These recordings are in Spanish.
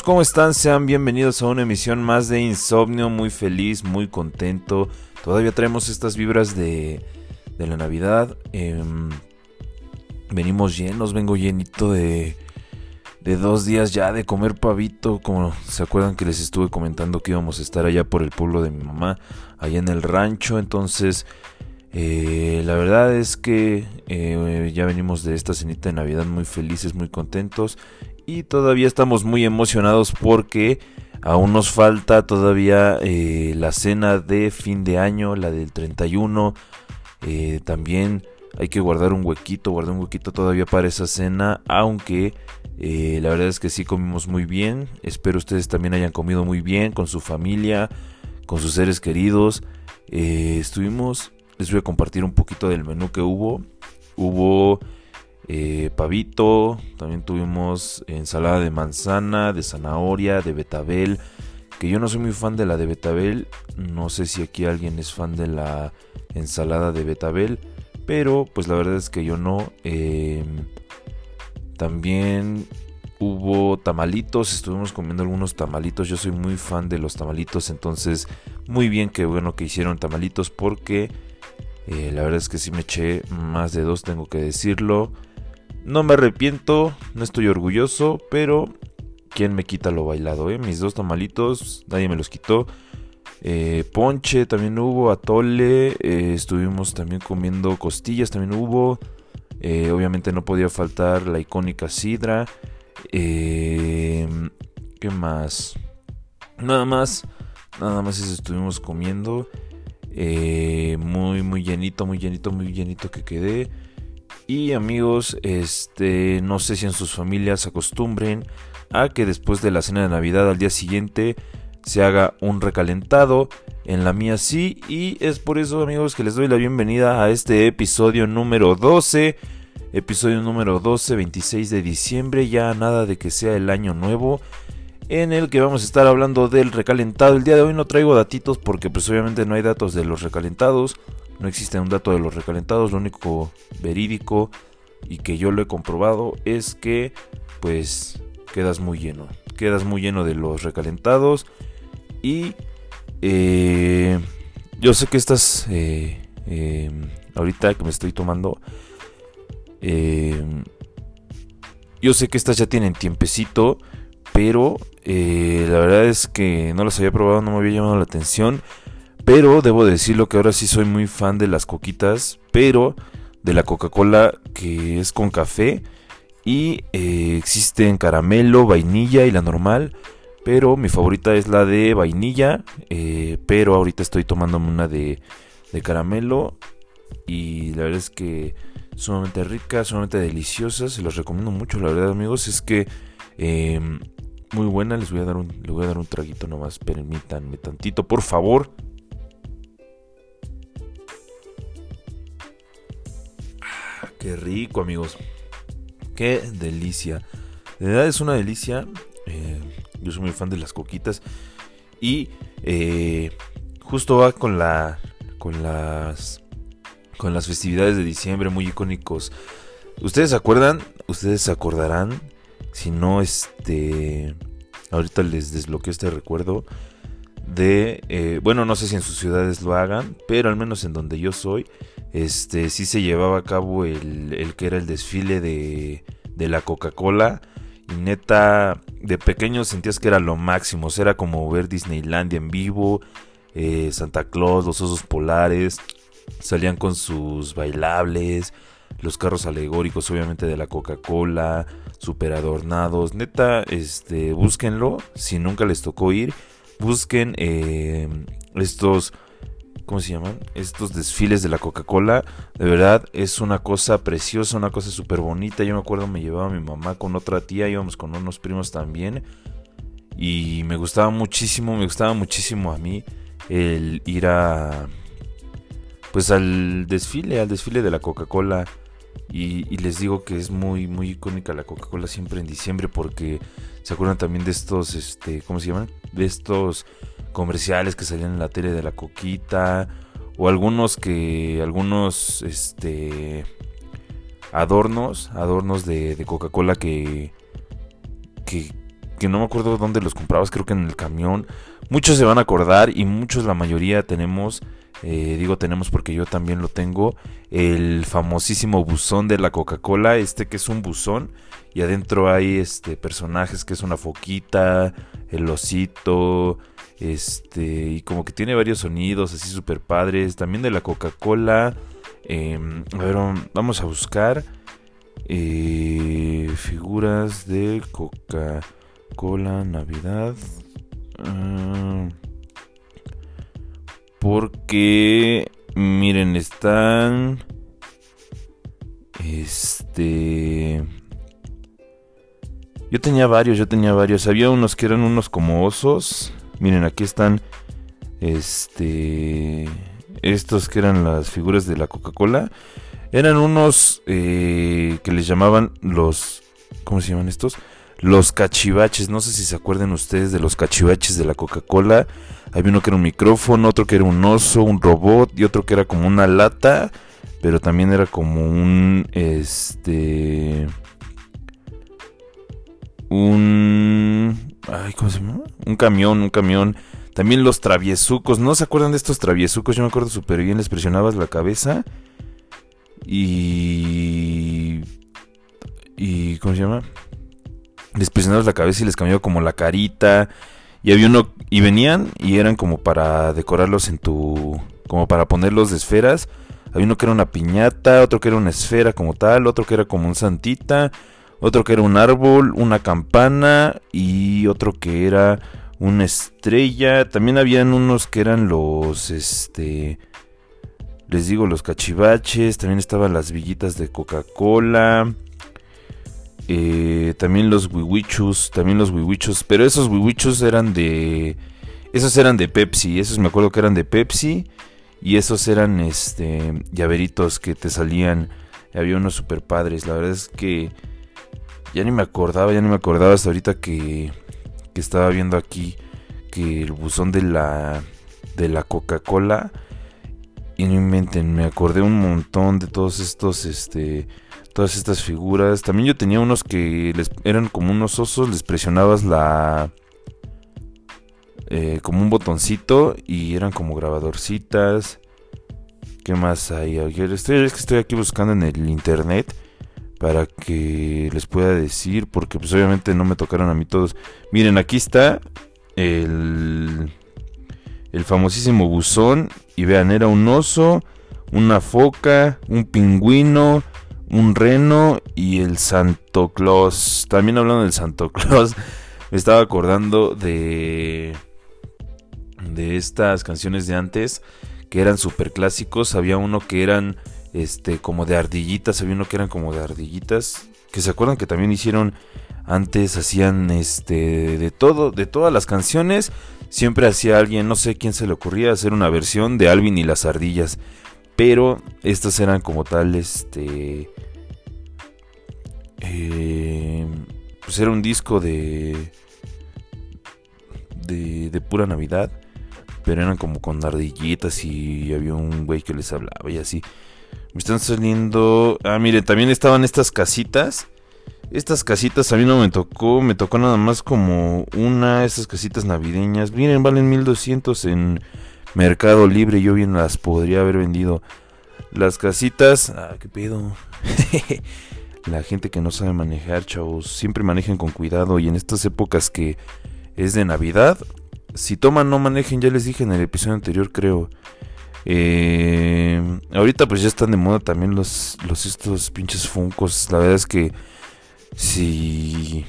¿cómo están? Sean bienvenidos a una emisión más de Insomnio, muy feliz, muy contento. Todavía traemos estas vibras de, la Navidad. Em, venimos llenos, vengo llenito de, de dos días ya de comer pavito. Como se acuerdan que les estuve comentando que íbamos a estar allá por el pueblo de mi mamá, allá en el rancho. Entonces, eh, la verdad es que eh, ya venimos de esta cenita de Navidad muy felices, muy contentos y todavía estamos muy emocionados porque aún nos falta todavía eh, la cena de fin de año, la del 31. Eh, también hay que guardar un huequito, guardar un huequito todavía para esa cena, aunque eh, la verdad es que sí comimos muy bien. Espero ustedes también hayan comido muy bien con su familia, con sus seres queridos. estuvimos, les voy a compartir un poquito del menú que hubo. Hubo eh, pavito, también tuvimos ensalada de manzana, de zanahoria, de betabel, que yo no soy muy fan de la de betabel, no sé si aquí alguien es fan de la ensalada de betabel, pero pues la verdad es que yo no. Em, también hubo tamalitos, estuvimos comiendo algunos tamalitos, yo soy muy fan de los tamalitos, entonces muy bien que bueno que hicieron tamalitos porque eh, la verdad es que sí me eché más de dos, tengo que decirlo. No me arrepiento, no estoy orgulloso, pero ¿quién me quita lo bailado? Eh? Mis dos tamalitos, nadie me los quitó. Eh, ponche también hubo, atole, eh, estuvimos también comiendo costillas, también hubo. obviamente no podía faltar la icónica sidra. ¿Qué más? Nada más, nada más estuvimos comiendo. muy, muy llenito, muy llenito, muy llenito que quedé. Y amigos, este, no sé si en sus familias acostumbren a que después de la cena de Navidad al día siguiente se haga un recalentado. En la mía sí. Y es por eso amigos que les doy la bienvenida a este episodio número 12. Episodio número 12, 26 de diciembre. Ya nada de que sea el año nuevo. En el que vamos a estar hablando del recalentado. El día de hoy no traigo datitos porque pues obviamente no hay datos de los recalentados. No existe un dato de los recalentados, lo único verídico y que yo lo he comprobado es que pues quedas muy lleno. Quedas muy lleno de los recalentados y eh, yo sé que estas eh, em, ahorita que me estoy tomando em, yo sé que estas ya tienen tiempecito pero eh, la verdad es que no las había probado no me había llamado la atención pero debo decirlo que ahora sí soy muy fan de las coquitas, pero de la Coca-Cola que es con café. Y eh, existen caramelo, vainilla y la normal. Pero mi favorita es la de vainilla. Eh, pero ahorita estoy tomándome una de, de caramelo. Y la verdad es que sumamente rica, sumamente deliciosa. Se los recomiendo mucho, la verdad, amigos. Es que em, muy buena. Les voy a dar un, les voy a dar un traguito nomás. Permítanme tantito, por favor. Qué rico, amigos. Qué delicia. De verdad es una delicia. Eh, yo soy muy fan de las coquitas. Y eh, justo va con la. con las. con las festividades de diciembre muy icónicos. ¿Ustedes se acuerdan? Ustedes se acordarán. Si no, este. Ahorita les desbloqueo este recuerdo. De. Eh, bueno, no sé si en sus ciudades lo hagan. Pero al menos en donde yo soy este sí se llevaba a cabo el, que era el desfile de, de la Coca-Cola. Y neta, de pequeño sentías que era lo máximo. era como ver Disneylandia en vivo. Eh, Santa Claus, los osos polares. Salían con sus bailables. Los carros alegóricos, obviamente, de la Coca-Cola. Super adornados. Neta, este, búsquenlo. Si nunca les tocó ir. Busquen eh, estos ¿cómo se llaman? Estos desfiles de la Coca-Cola. De verdad es una cosa preciosa, una cosa súper bonita. Yo me acuerdo me llevaba mi mamá con otra tía, íbamos con unos primos también. Y me gustaba muchísimo, me gustaba muchísimo a mí el ir a... Pues al desfile, al desfile de la Coca-Cola. Y, les digo que es muy, muy icónica la Coca-Cola siempre en diciembre porque se acuerdan también de estos, este, ¿cómo se llaman? De estos comerciales que salían en la tele de la coquita o algunos que algunos este adornos adornos de, Coca-Cola que, que, que no me acuerdo dónde los comprabas, creo que en el camión. Muchos se van a acordar y muchos, la mayoría tenemos, eh, digo tenemos porque yo también lo tengo, el famosísimo buzón de la Coca-Cola, este que es un buzón y adentro hay este personajes que es una foquita, el osito, este y como que tiene varios sonidos así super padres, también de la Coca-Cola. Em, a ver, vamos a buscar eh, figuras de Coca-Cola Navidad. Ah, porque, miren, están... Este... Yo tenía varios, yo tenía varios. Había unos que eran unos como osos. Miren, aquí están... Este... Estos que eran las figuras de la Coca-Cola. Eran unos eh, que les llamaban los... ¿Cómo se llaman estos? Los cachivaches. No sé si se acuerdan ustedes de los cachivaches de la Coca-Cola. Había uno que era un micrófono, otro que era un oso, un robot y otro que era como una lata. Pero también era como un... Este... Un... Ay, ¿cómo se llama? Un camión, un camión. También los traviesucos. ¿No se acuerdan de estos traviesucos? Yo me acuerdo súper bien. Les presionabas la cabeza y. y ¿Cómo se llama? Les presionabas la cabeza y les cambiaba como la carita. Y había uno. Y venían y eran como para decorarlos en tu. como para ponerlos de esferas. Había uno que era una piñata, otro que era una esfera como tal, otro que era como un santita, otro que era un árbol, una campana y otro que era una estrella. También habían unos que eran los este les digo, los cachivaches, también estaban las villitas de Coca-Cola. Eh, también los wiwichus, también los wiwichus, pero esos wiwichus eran de esos eran de Pepsi, esos me acuerdo que eran de Pepsi y esos eran este llaveritos que te salían, había unos super padres, la verdad es que ya ni me acordaba, ya ni me acordaba hasta ahorita que, que estaba viendo aquí que el buzón de la de la Coca-Cola y no inventen, me acordé un montón de todos estos, este, todas estas figuras. También yo tenía unos que les, eran como unos osos, les presionabas la, eh, como un botoncito y eran como grabadorcitas. ¿Qué más hay? Estoy, es que estoy aquí buscando en el internet para que les pueda decir, porque pues obviamente no me tocaron a mí todos. Miren, aquí está el el famosísimo buzón. Y vean, era un oso, una foca, un pingüino, un reno y el Santo Claus. También hablando del Santo Claus, me estaba acordando de de estas canciones de antes que eran super clásicos. Había uno que eran este como de ardillitas, había uno que eran como de ardillitas, que se acuerdan que también hicieron antes hacían este de todo, de todas las canciones, siempre hacía alguien, no sé quién se le ocurría hacer una versión de Alvin y las ardillas, pero estas eran como tal este eh, pues era un disco de, de pura Navidad, pero eran como con ardillitas y había un güey que les hablaba y así. Me están saliendo, ah, miren, también estaban estas casitas estas casitas a mí no me tocó, me tocó nada más como una, estas casitas navideñas. Miren, valen 1200 en Mercado Libre, yo bien las podría haber vendido. Las casitas, ah, qué pedo. La gente que no sabe manejar, chavos, siempre manejen con cuidado y en estas épocas que es de Navidad, si toman no manejen, ya les dije en el episodio anterior, creo. Eh, ahorita pues ya están de moda también los, los estos pinches funcos. La verdad es que si,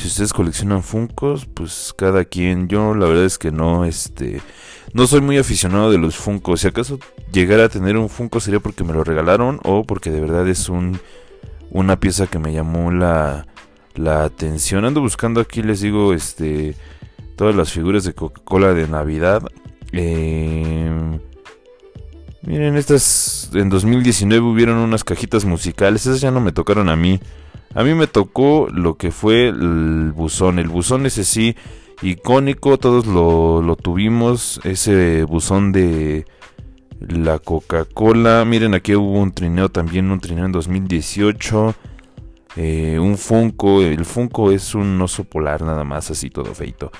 si ustedes coleccionan Funcos, pues cada quien. Yo la verdad es que no, este, no soy muy aficionado de los Funcos. Si acaso llegara a tener un Funko sería porque me lo regalaron o porque de verdad es un, una pieza que me llamó la, la atención. Ando buscando aquí, les digo, este, todas las figuras de Coca-Cola de Navidad. Em, miren, estas en 2019 hubieron unas cajitas musicales. Esas ya no me tocaron a mí. A mí me tocó lo que fue el buzón. El buzón ese sí, icónico, todos lo, tuvimos. Ese buzón de la Coca-Cola. Miren, aquí hubo un trineo también, un trineo en 2018. Eh, un Funko, el Funko es un oso polar nada más, así todo feito.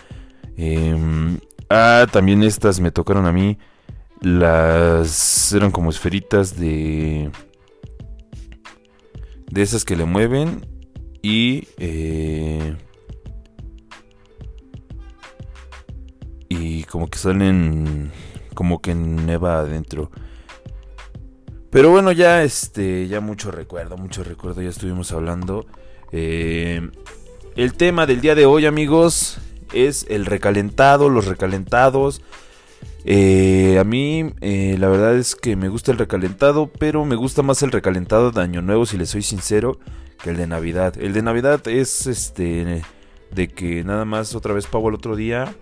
Em, ah, también estas me tocaron a mí. Las eran como esferitas de... De esas que le mueven. Y... Eh, y como que salen... Como que neva adentro. Pero bueno, ya este, ya mucho recuerdo, mucho recuerdo, ya estuvimos hablando. Eh, el tema del día de hoy, amigos, es el recalentado, los recalentados. Eh, a mí, eh, la verdad es que me gusta el recalentado, pero me gusta más el recalentado de Año Nuevo, si le soy sincero, que el de Navidad. El de Navidad es este, de que nada más otra vez pago el otro día,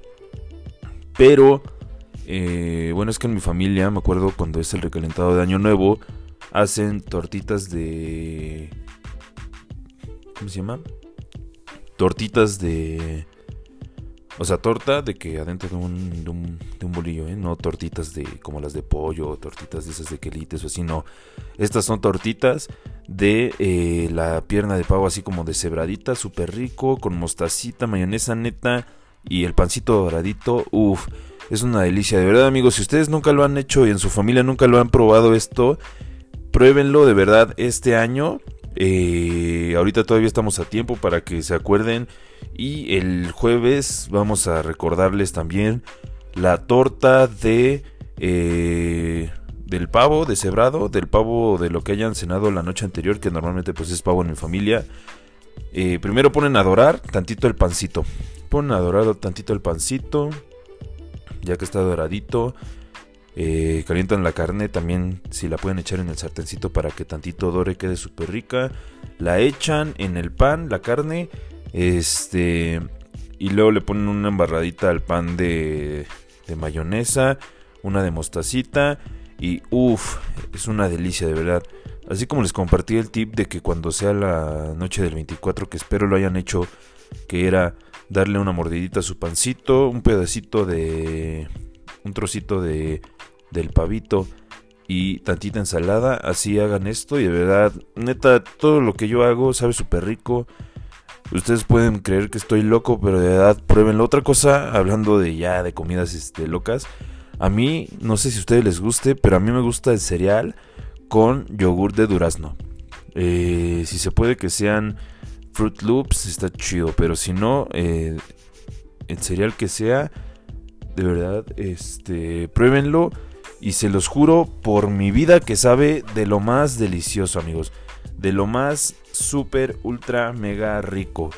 pero eh, bueno, es que en mi familia, me acuerdo cuando es el recalentado de Año Nuevo, hacen tortitas de... ¿Cómo se llama? Tortitas de... O sea, torta de que adentro de un, de un, bolillo, ¿eh? No tortitas de como las de pollo tortitas de esas de quelites o así, no. Estas son tortitas de eh, la pierna de pavo así como de cebradita, súper rico, con mostacita, mayonesa neta y el pancito doradito. Uff es una delicia, de verdad amigos, si ustedes nunca lo han hecho y en su familia nunca lo han probado esto, pruébenlo de verdad este año. Eh, ahorita todavía estamos a tiempo para que se acuerden. Y el jueves vamos a recordarles también la torta de... Eh, del pavo deshebrado, del pavo de lo que hayan cenado la noche anterior, que normalmente pues es pavo en mi familia. Eh, primero ponen a dorar tantito el pancito. Ponen a dorar tantito el pancito ya que está doradito. Eh, calientan la carne también, si la pueden echar en el sartencito para que tantito dore, quede súper rica. La echan en el pan, la carne, este, y luego le ponen una embarradita al pan de, de mayonesa, una de mostacita, y uff, es una delicia de verdad. Así como les compartí el tip de que cuando sea la noche del 24, que espero lo hayan hecho, que era darle una mordidita a su pancito, un pedacito de un trocito de del pavito y tantita ensalada, así hagan esto y de verdad, neta, todo lo que yo hago sabe súper rico. Ustedes pueden creer que estoy loco, pero de verdad pruébenlo. Otra cosa, hablando de ya de comidas este, locas, a mí, no sé si a ustedes les guste, pero a mí me gusta el cereal con yogur de durazno. Eh, si se puede que sean Fruit Loops está chido, pero si no, eh, el cereal que sea, de verdad, este, pruébenlo y se los juro por mi vida que sabe de lo más delicioso, amigos, de lo más super ultra mega rico.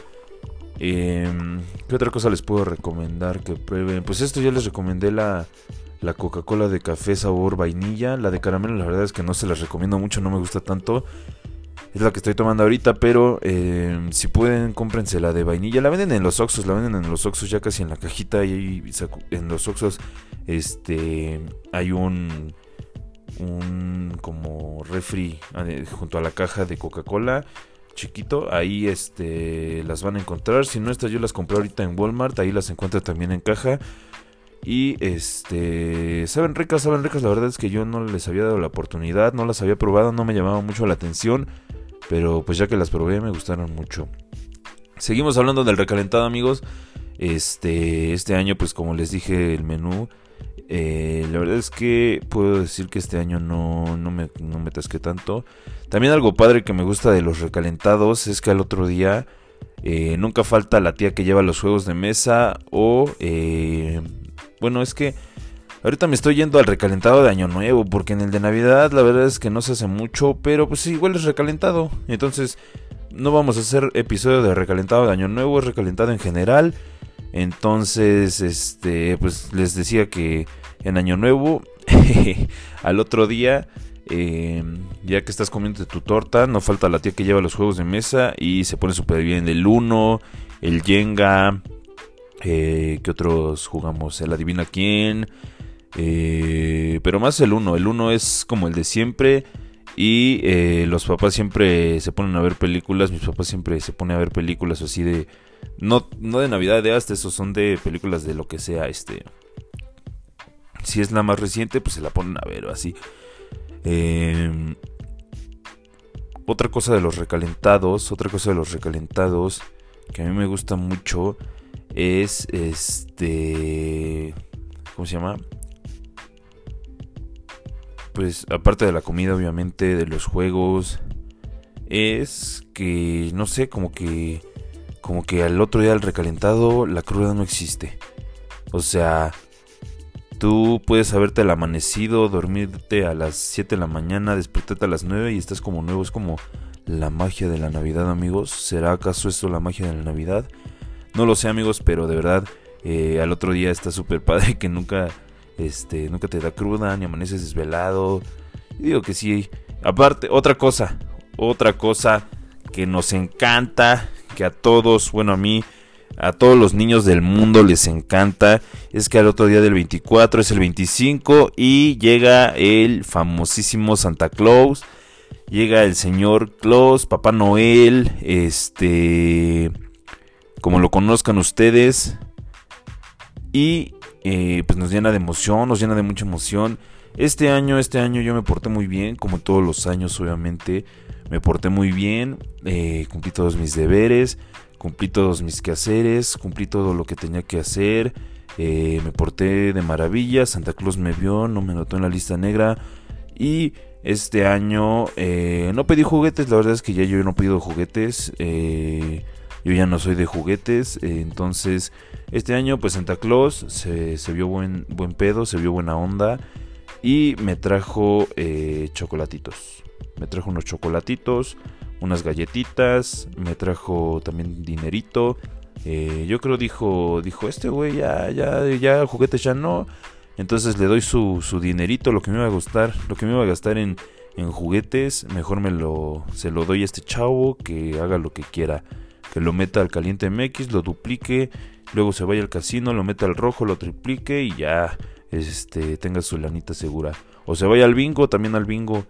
Em, ¿Qué otra cosa les puedo recomendar que prueben? Pues esto ya les recomendé la, la Coca-Cola de café sabor vainilla. La de caramelo la verdad es que no se las recomiendo mucho, no me gusta tanto es la que estoy tomando ahorita, pero eh, si pueden, cómprense la de vainilla. La venden en los Oxos, la venden en los Oxos ya casi en la cajita. Y en los Oxos este, hay un, un como refri eh, junto a la caja de Coca-Cola chiquito. Ahí este, las van a encontrar. Si no, estas yo las compré ahorita en Walmart. Ahí las encuentro también en caja. Y este, saben ricas, saben ricas. La verdad es que yo no les había dado la oportunidad, no las había probado, no me llamaba mucho la atención. Pero pues ya que las probé me gustaron mucho. Seguimos hablando del recalentado amigos. Este, este año pues como les dije el menú. Eh, la verdad es que puedo decir que este año no, no, me, no me tasqué tanto. También algo padre que me gusta de los recalentados es que al otro día eh, nunca falta la tía que lleva los juegos de mesa o... Eh, bueno, es que Ahorita me estoy yendo al recalentado de Año Nuevo, porque en el de Navidad la verdad es que no se hace mucho, pero pues igual es recalentado. Entonces, no vamos a hacer episodio de recalentado de Año Nuevo, es recalentado en general. Entonces, este, pues les decía que en Año Nuevo, al otro día, em, ya que estás comiendo tu torta, no falta la tía que lleva los juegos de mesa y se pone súper bien el Uno, el Jenga, eh, ¿qué otros jugamos? El Adivina quién. Eh, pero más el 1. El 1 es como el de siempre. Y eh, los papás siempre se ponen a ver películas. Mis papás siempre se ponen a ver películas así de. No, no de Navidad de hasta esos son de películas de lo que sea. Este. Si es la más reciente, pues se la ponen a ver o así. Em, otra cosa de los recalentados, otra cosa de los recalentados que a mí me gusta mucho es este ¿cómo se llama? Pues aparte de la comida obviamente, de los juegos es que no sé, como que como que al otro día del recalentado la cruda no existe. O sea, tú puedes haberte el amanecido, dormirte a las 7 de la mañana, despertarte a las 9 y estás como nuevo. Es como la magia de la Navidad, amigos. ¿Será acaso esto la magia de la Navidad? No lo sé, amigos, pero de verdad, eh, al otro día está súper padre que nunca, este, nunca te da cruda ni amaneces desvelado. digo que sí. Aparte, otra cosa, otra cosa que nos encanta, que a todos, bueno, a mí, a todos los niños del mundo les encanta, es que al otro día del 24 es el 25 y llega el famosísimo Santa Claus, llega el señor Claus, Papá Noel, este, como lo conozcan ustedes, y eh, pues nos llena de emoción, nos llena de mucha emoción. Este año, este año yo me porté muy bien, como todos los años obviamente. Me porté muy bien, eh, cumplí todos mis deberes, cumplí todos mis quehaceres, cumplí todo lo que tenía que hacer, eh, me porté de maravilla, Santa Claus me vio, no me notó en la lista negra y este año eh, no pedí juguetes, la verdad es que ya yo no pido juguetes, yo ya no soy de juguetes, entonces este año pues Santa Claus se, se, vio buen, buen pedo, se vio buena onda y me trajo chocolatitos. Me trajo unos chocolatitos, unas galletitas, me trajo también dinerito. Eh, yo creo dijo, dijo, este güey ya, ya, ya, juguetes ya no. Entonces le doy su, su dinerito, lo que me iba a gustar, lo que me iba a gastar en, en juguetes, mejor me lo, se lo doy a este chavo que haga lo que quiera. Que lo meta al caliente MX, lo duplique, luego se vaya al casino, lo meta al rojo, lo triplique y ya este, tenga su lanita segura. O se vaya al bingo, también al bingo.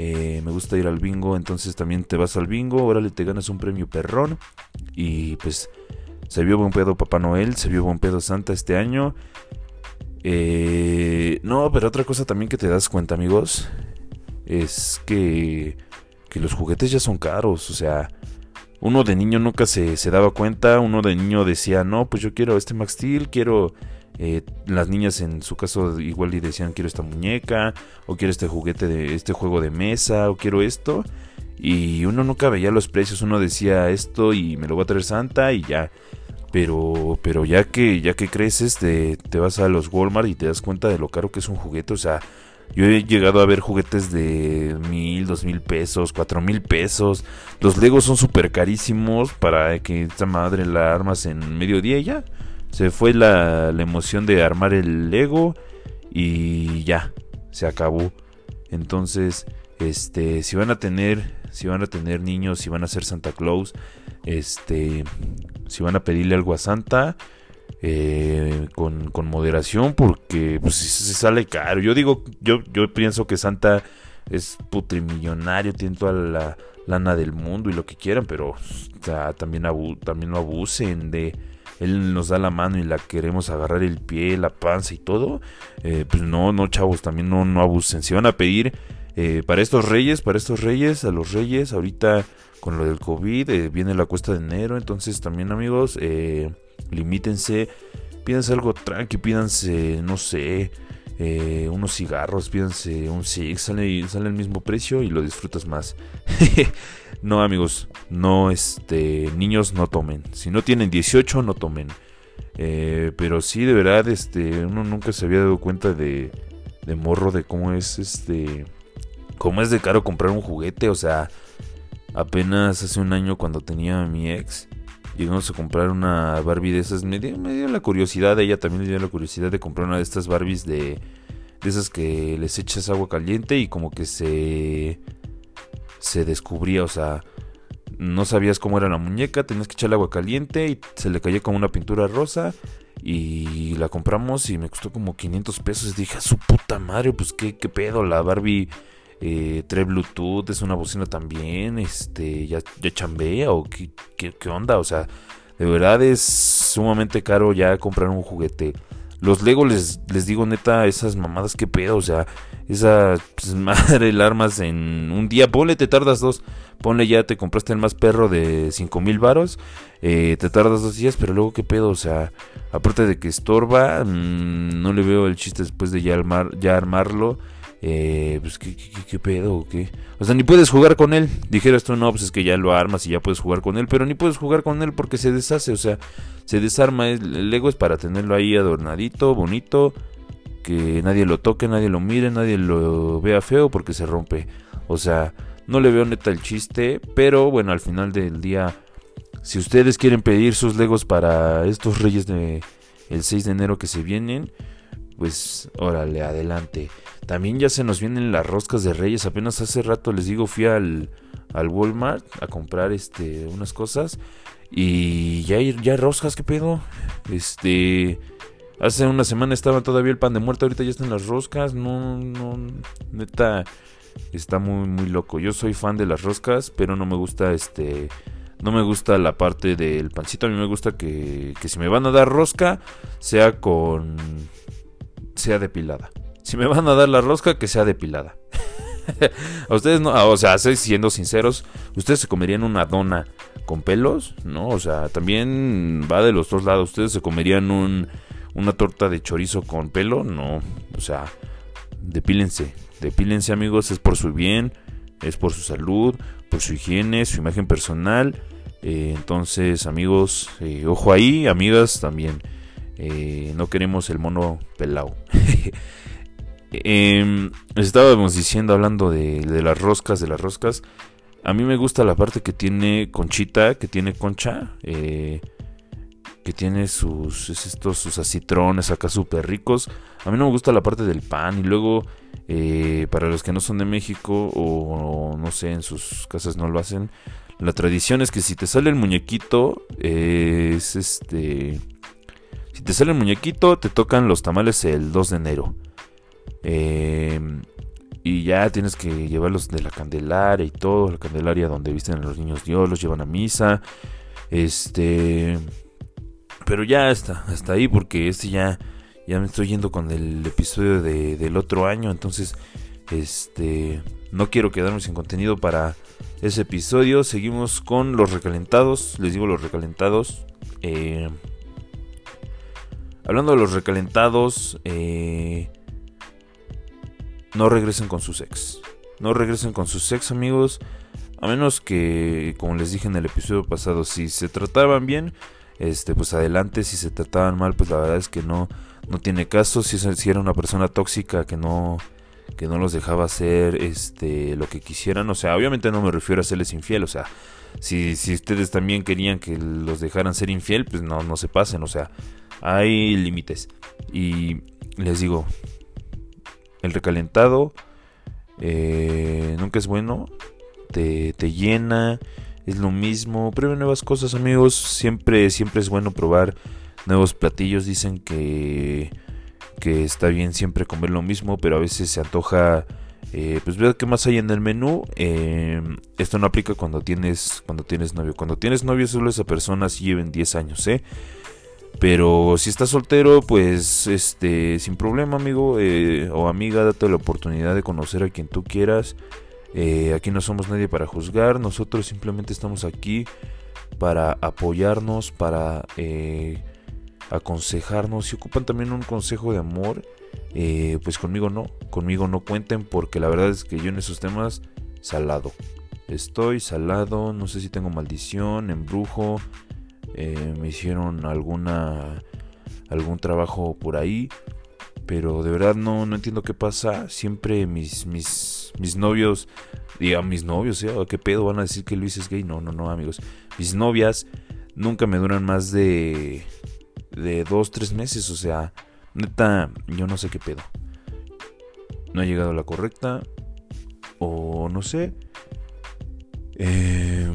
Eh, me gusta ir al bingo, entonces también te vas al bingo, órale, te ganas un premio perrón. Y pues se vio buen pedo Papá Noel, se vio buen pedo Santa este año. Eh, no, pero otra cosa también que te das cuenta, amigos, es que, que los juguetes ya son caros, o sea, uno de niño nunca se, se daba cuenta, uno de niño decía, no, pues yo quiero este Max Steel, quiero eh, las niñas en su caso igual y decían quiero esta muñeca o quiero este juguete de este juego de mesa o quiero esto y uno nunca veía los precios uno decía esto y me lo va a traer Santa y ya. Pero pero ya que ya que creces te, te vas a los Walmart y te das cuenta de lo caro que es un juguete. O sea yo he llegado a ver juguetes de mil, dos mil pesos, cuatro mil pesos. Los Legos son súper carísimos para que esta madre la armas en medio día y ya se fue la, emoción de armar el Lego y ya, se acabó. Entonces, este, si van a tener, si van a tener niños, si van a ser Santa Claus, este, si van a pedirle algo a Santa, eh, con, con, moderación, porque pues se sale caro. Yo digo, yo, yo pienso que Santa es putrimillonario, tiene toda la lana del mundo y lo que quieran, pero también, también no abusen de él nos da la mano y la queremos agarrar el pie, la panza y todo, eh, pues no, no, chavos, también no, no abusen. Si van a pedir eh, para estos reyes, para estos reyes, a los reyes, ahorita con lo del COVID, eh, viene la cuesta de enero, entonces también amigos, limítense, pídanse algo tranqui, pídanse, no sé, eh, unos cigarros, pídanse un Six, sale, sale el mismo precio y lo disfrutas más. no, amigos, no, este, niños no tomen. Si no tienen 18, no tomen. Eh, pero sí, de verdad, este, uno nunca se había dado cuenta de, de morro de cómo es, este, cómo es de caro comprar un juguete. O sea, apenas hace un año cuando tenía a mi ex, llegamos a comprar una Barbie de esas. Me dio, la curiosidad, ella también le dio la curiosidad de comprar una de estas Barbies de, de esas que les echas agua caliente y como que se, se descubría, o sea, no sabías cómo era la muñeca, tenías que echarle agua caliente y se le caía como una pintura rosa. Y la compramos y me costó como 500 pesos. Y dije, su puta madre, pues qué, qué pedo, la Barbie eh, Bluetooth, es una bocina también, este, ya, ya chambea o ¿qué, qué, onda, o sea, de verdad es sumamente caro ya comprar un juguete. Los Lego les, les digo neta, esas mamadas que pedo, o sea, esa pues, madre el armas en un día, ponle, te tardas dos, ponle ya, te compraste el más perro de cinco mil varos, eh, te tardas dos días, pero luego qué pedo, o sea, aparte de que estorba, mm, no le veo el chiste después de ya, armar, ya armarlo. Eh, pues ¿qué, pedo o qué. O sea, ni puedes jugar con él. Dijeras tú, no, pues es que ya lo armas y ya puedes jugar con él. Pero ni puedes jugar con él porque se deshace. O sea, se desarma. El Lego es para tenerlo ahí adornadito, bonito. Que nadie lo toque, nadie lo mire, nadie lo vea feo porque se rompe. O sea, no le veo neta el chiste. Pero bueno, al final del día, si ustedes quieren pedir sus Legos para estos Reyes de el 6 de enero que se vienen, pues órale, adelante. También ya se nos vienen las roscas de Reyes. Apenas hace rato les digo, fui al, al Walmart a comprar este unas cosas. Y ya hay, ya roscas, ¿qué pedo? Este. Hace una semana estaba todavía el pan de muerto, ahorita ya están las roscas. No, no, neta, está muy, muy loco. Yo soy fan de las roscas, pero no me gusta este. No me gusta la parte del pancito. A mí me gusta que, que si me van a dar rosca, sea con. Sea depilada. Si me van a dar la rosca, que sea depilada. a ustedes no, o sea, siendo sinceros, ¿ustedes se comerían una dona con pelos? No, o sea, también va de los dos lados. ¿Ustedes se comerían un, una torta de chorizo con pelo? No, o sea, depílense. Depílense, amigos, es por su bien, es por su salud, por su higiene, su imagen personal. Eh, entonces, amigos, eh, ojo ahí, amigas también. Eh, no queremos el mono pelado. Eh, estábamos diciendo, hablando de, las roscas, de las roscas. A mí me gusta la parte que tiene conchita, que tiene concha. Eh, que tiene sus, estos, sus acitrones acá súper ricos. A mí no me gusta la parte del pan. Y luego, eh, para los que no son de México o, no sé, en sus casas no lo hacen. La tradición es que si te sale el muñequito, es este... Si te sale el muñequito, te tocan los tamales el 2 de enero. Em, y ya tienes que llevarlos de la Candelaria y todo, la Candelaria donde visten a los niños Dios, los llevan a misa. Este. Pero ya está, hasta ahí, porque este ya, ya me estoy yendo con el episodio de, del otro año. Entonces, este. No quiero quedarme sin contenido para ese episodio. Seguimos con los recalentados. Les digo los recalentados. Eh, hablando de los recalentados. Eh, no regresen con sus ex. No regresen con sus ex amigos. A menos que, como les dije en el episodio pasado, si se trataban bien, este, pues adelante. Si se trataban mal, pues la verdad es que no, no tiene caso. Si, si era una persona tóxica que no, que no los dejaba hacer este, lo que quisieran. O sea, obviamente no me refiero a serles infiel. O sea, si, si ustedes también querían que los dejaran ser infiel, pues no, no se pasen. O sea, hay límites. Y les digo, el recalentado eh, nunca es bueno, te, llena, es lo mismo, pruebe nuevas cosas amigos, siempre, siempre es bueno probar nuevos platillos, dicen que, que está bien siempre comer lo mismo, pero a veces se antoja, eh, pues ver qué más hay en el menú, eh, esto no aplica cuando tienes, cuando tienes novio, cuando tienes novio solo esa persona si lleven 10 años, ¿eh? Pero si estás soltero, pues este, sin problema, amigo eh, o amiga, date la oportunidad de conocer a quien tú quieras. Eh, aquí no somos nadie para juzgar, nosotros simplemente estamos aquí para apoyarnos, para eh, aconsejarnos. Si ocupan también un consejo de amor, pues conmigo no, conmigo no cuenten porque la verdad es que yo en esos temas salado. Estoy salado, no sé si tengo maldición, embrujo, eh, me hicieron alguna algún trabajo por ahí pero de verdad no, no entiendo qué pasa. Siempre mis mis mis novios diga mis novios ¿eh? qué pedo van a decir que Luis es gay no no no amigos. Mis novias nunca me duran más de de dos tres meses o sea neta yo no sé qué pedo. No ha llegado la correcta o no sé. Eh,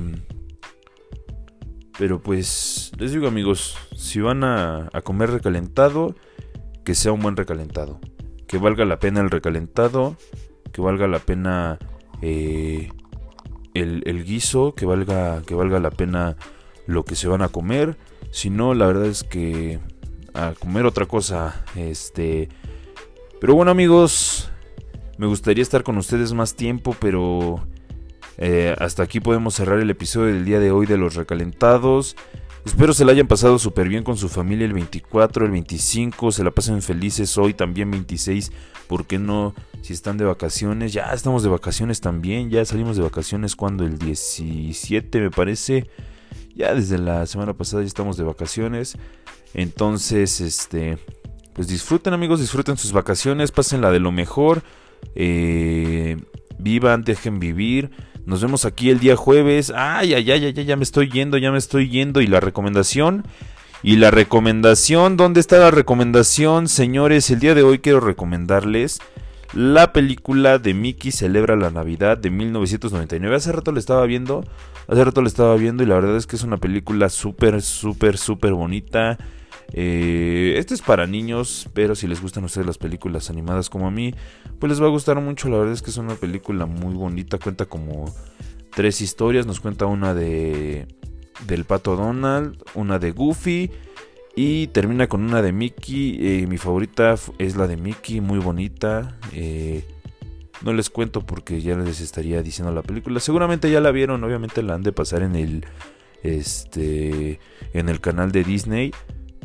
pero pues les digo amigos, si van a, comer recalentado, que sea un buen recalentado. Que valga la pena el recalentado, que valga la pena eh, el, guiso, que valga, que valga la pena lo que se van a comer. Si no, la verdad es que a comer otra cosa. Este. Pero bueno, amigos. Me gustaría estar con ustedes más tiempo, pero. Eh, hasta aquí podemos cerrar el episodio del día de hoy de los recalentados. Espero se la hayan pasado súper bien con su familia el 24, el 25, se la pasen felices hoy también 26, ¿por qué no? Si están de vacaciones, ya estamos de vacaciones también, ya salimos de vacaciones cuando el 17 me parece, ya desde la semana pasada ya estamos de vacaciones, entonces este, pues disfruten amigos, disfruten sus vacaciones, pásenla de lo mejor, eh, vivan, dejen vivir. Nos vemos aquí el día jueves. Ay, ay, ay, ay, ya me estoy yendo, ya me estoy yendo. Y la recomendación. Y la recomendación, ¿dónde está la recomendación? Señores, el día de hoy quiero recomendarles la película de Mickey Celebra la Navidad de 1999. Hace rato le estaba viendo, hace rato le estaba viendo y la verdad es que es una película súper, súper, súper bonita. Eh, este es para niños, pero si les gustan a ustedes las películas animadas como a mí, pues les va a gustar mucho. La verdad es que es una película muy bonita. Cuenta como tres historias. Nos cuenta una de del pato Donald, una de Goofy y termina con una de Mickey. Eh, mi favorita es la de Mickey, muy bonita. Eh, no les cuento porque ya les estaría diciendo la película. Seguramente ya la vieron, obviamente la han de pasar en el este en el canal de Disney.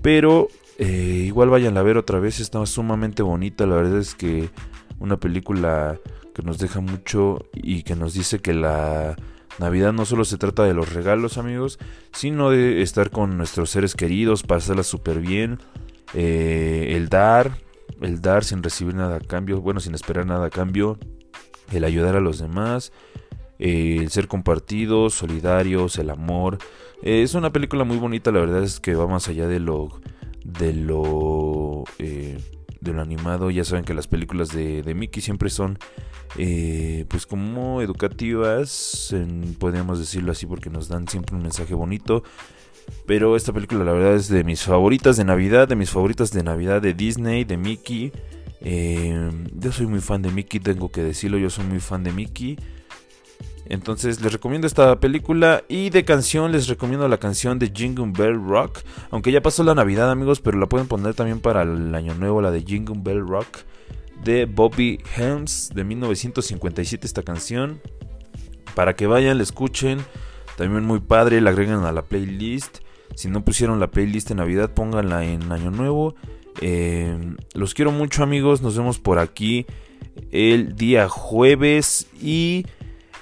Pero eh, igual vayan a ver otra vez, está sumamente bonita, la verdad es que una película que nos deja mucho y que nos dice que la Navidad no solo se trata de los regalos amigos, sino de estar con nuestros seres queridos, pasarla súper bien, eh, el dar, el dar sin recibir nada a cambio, bueno, sin esperar nada a cambio, el ayudar a los demás, eh, el ser compartidos, solidarios, el amor. Eh, es una película muy bonita, la verdad es que va más allá de lo de lo eh, de lo animado. Ya saben que las películas de, de Mickey siempre son pues como educativas, podríamos decirlo así, porque nos dan siempre un mensaje bonito. Pero esta película la verdad es de mis favoritas de Navidad, de mis favoritas de Navidad de Disney, de Mickey. yo soy muy fan de Mickey, tengo que decirlo, yo soy muy fan de Mickey. Entonces les recomiendo esta película y de canción les recomiendo la canción de Jingle Bell Rock. Aunque ya pasó la Navidad amigos, pero la pueden poner también para el año nuevo, la de Jingle Bell Rock de Bobby Helms de 1957 esta canción. Para que vayan, la escuchen. También muy padre, la agregan a la playlist. Si no pusieron la playlist en Navidad, pónganla en Año Nuevo. Eh, los quiero mucho amigos, nos vemos por aquí el día jueves y...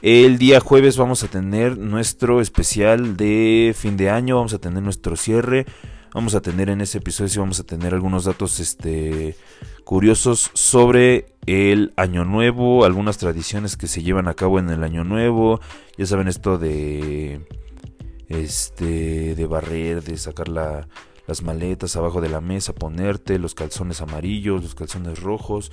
El día jueves vamos a tener nuestro especial de fin de año, vamos a tener nuestro cierre, vamos a tener en ese episodio vamos a tener algunos datos este curiosos sobre el año nuevo, algunas tradiciones que se llevan a cabo en el año nuevo, ya saben esto de este de barrer, de sacar las maletas abajo de la mesa, ponerte los calzones amarillos, los calzones rojos,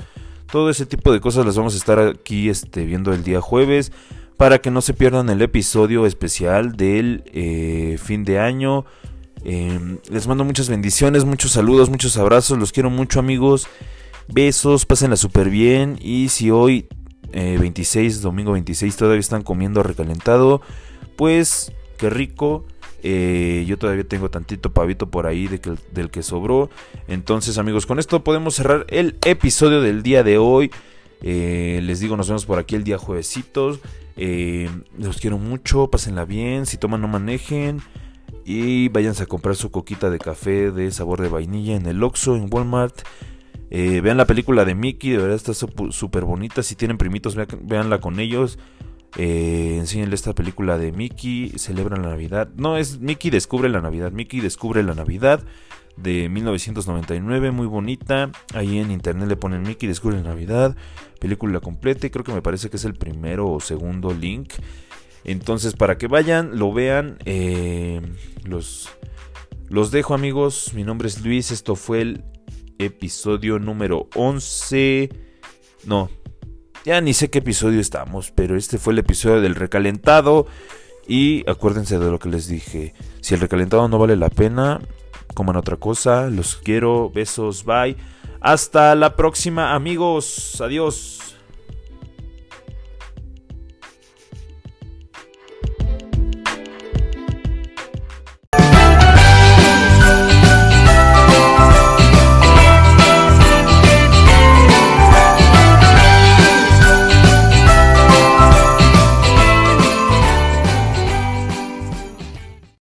todo ese tipo de cosas las vamos a estar aquí este, viendo el día jueves para que no se pierdan el episodio especial del eh, fin de año. Em, les mando muchas bendiciones, muchos saludos, muchos abrazos. Los quiero mucho amigos. Besos, pásenla súper bien. Y si hoy, 26, eh, domingo 26, todavía están comiendo recalentado, pues qué rico. Eh, yo todavía tengo tantito pavito por ahí del que sobró. Entonces amigos, con esto podemos cerrar el episodio del día de hoy. Eh, les digo, nos vemos por aquí el día juevesitos. Eh, los quiero mucho, pásenla bien. Si toman, no manejen. Y váyanse a comprar su coquita de café de sabor de vainilla en el Oxxo, en Walmart. vean la película de Mickey, de verdad está súper bonita. Si tienen primitos, veanla con ellos. Eh, esta película de Mickey, celebra la Navidad. No, es Mickey descubre la Navidad. Mickey descubre la Navidad de 1999, muy bonita. Ahí en internet le ponen Mickey descubre la Navidad, película completa. Y creo que me parece que es el primero o segundo link. Entonces, para que vayan, lo vean. Eh, los, los dejo, amigos. Mi nombre es Luis. Esto fue el episodio número 11. No, ya ni sé qué episodio estamos, pero este fue el episodio del recalentado. Y acuérdense de lo que les dije. Si el recalentado no vale la pena, coman otra cosa. Los quiero. Besos. Bye. Hasta la próxima, amigos. Adiós.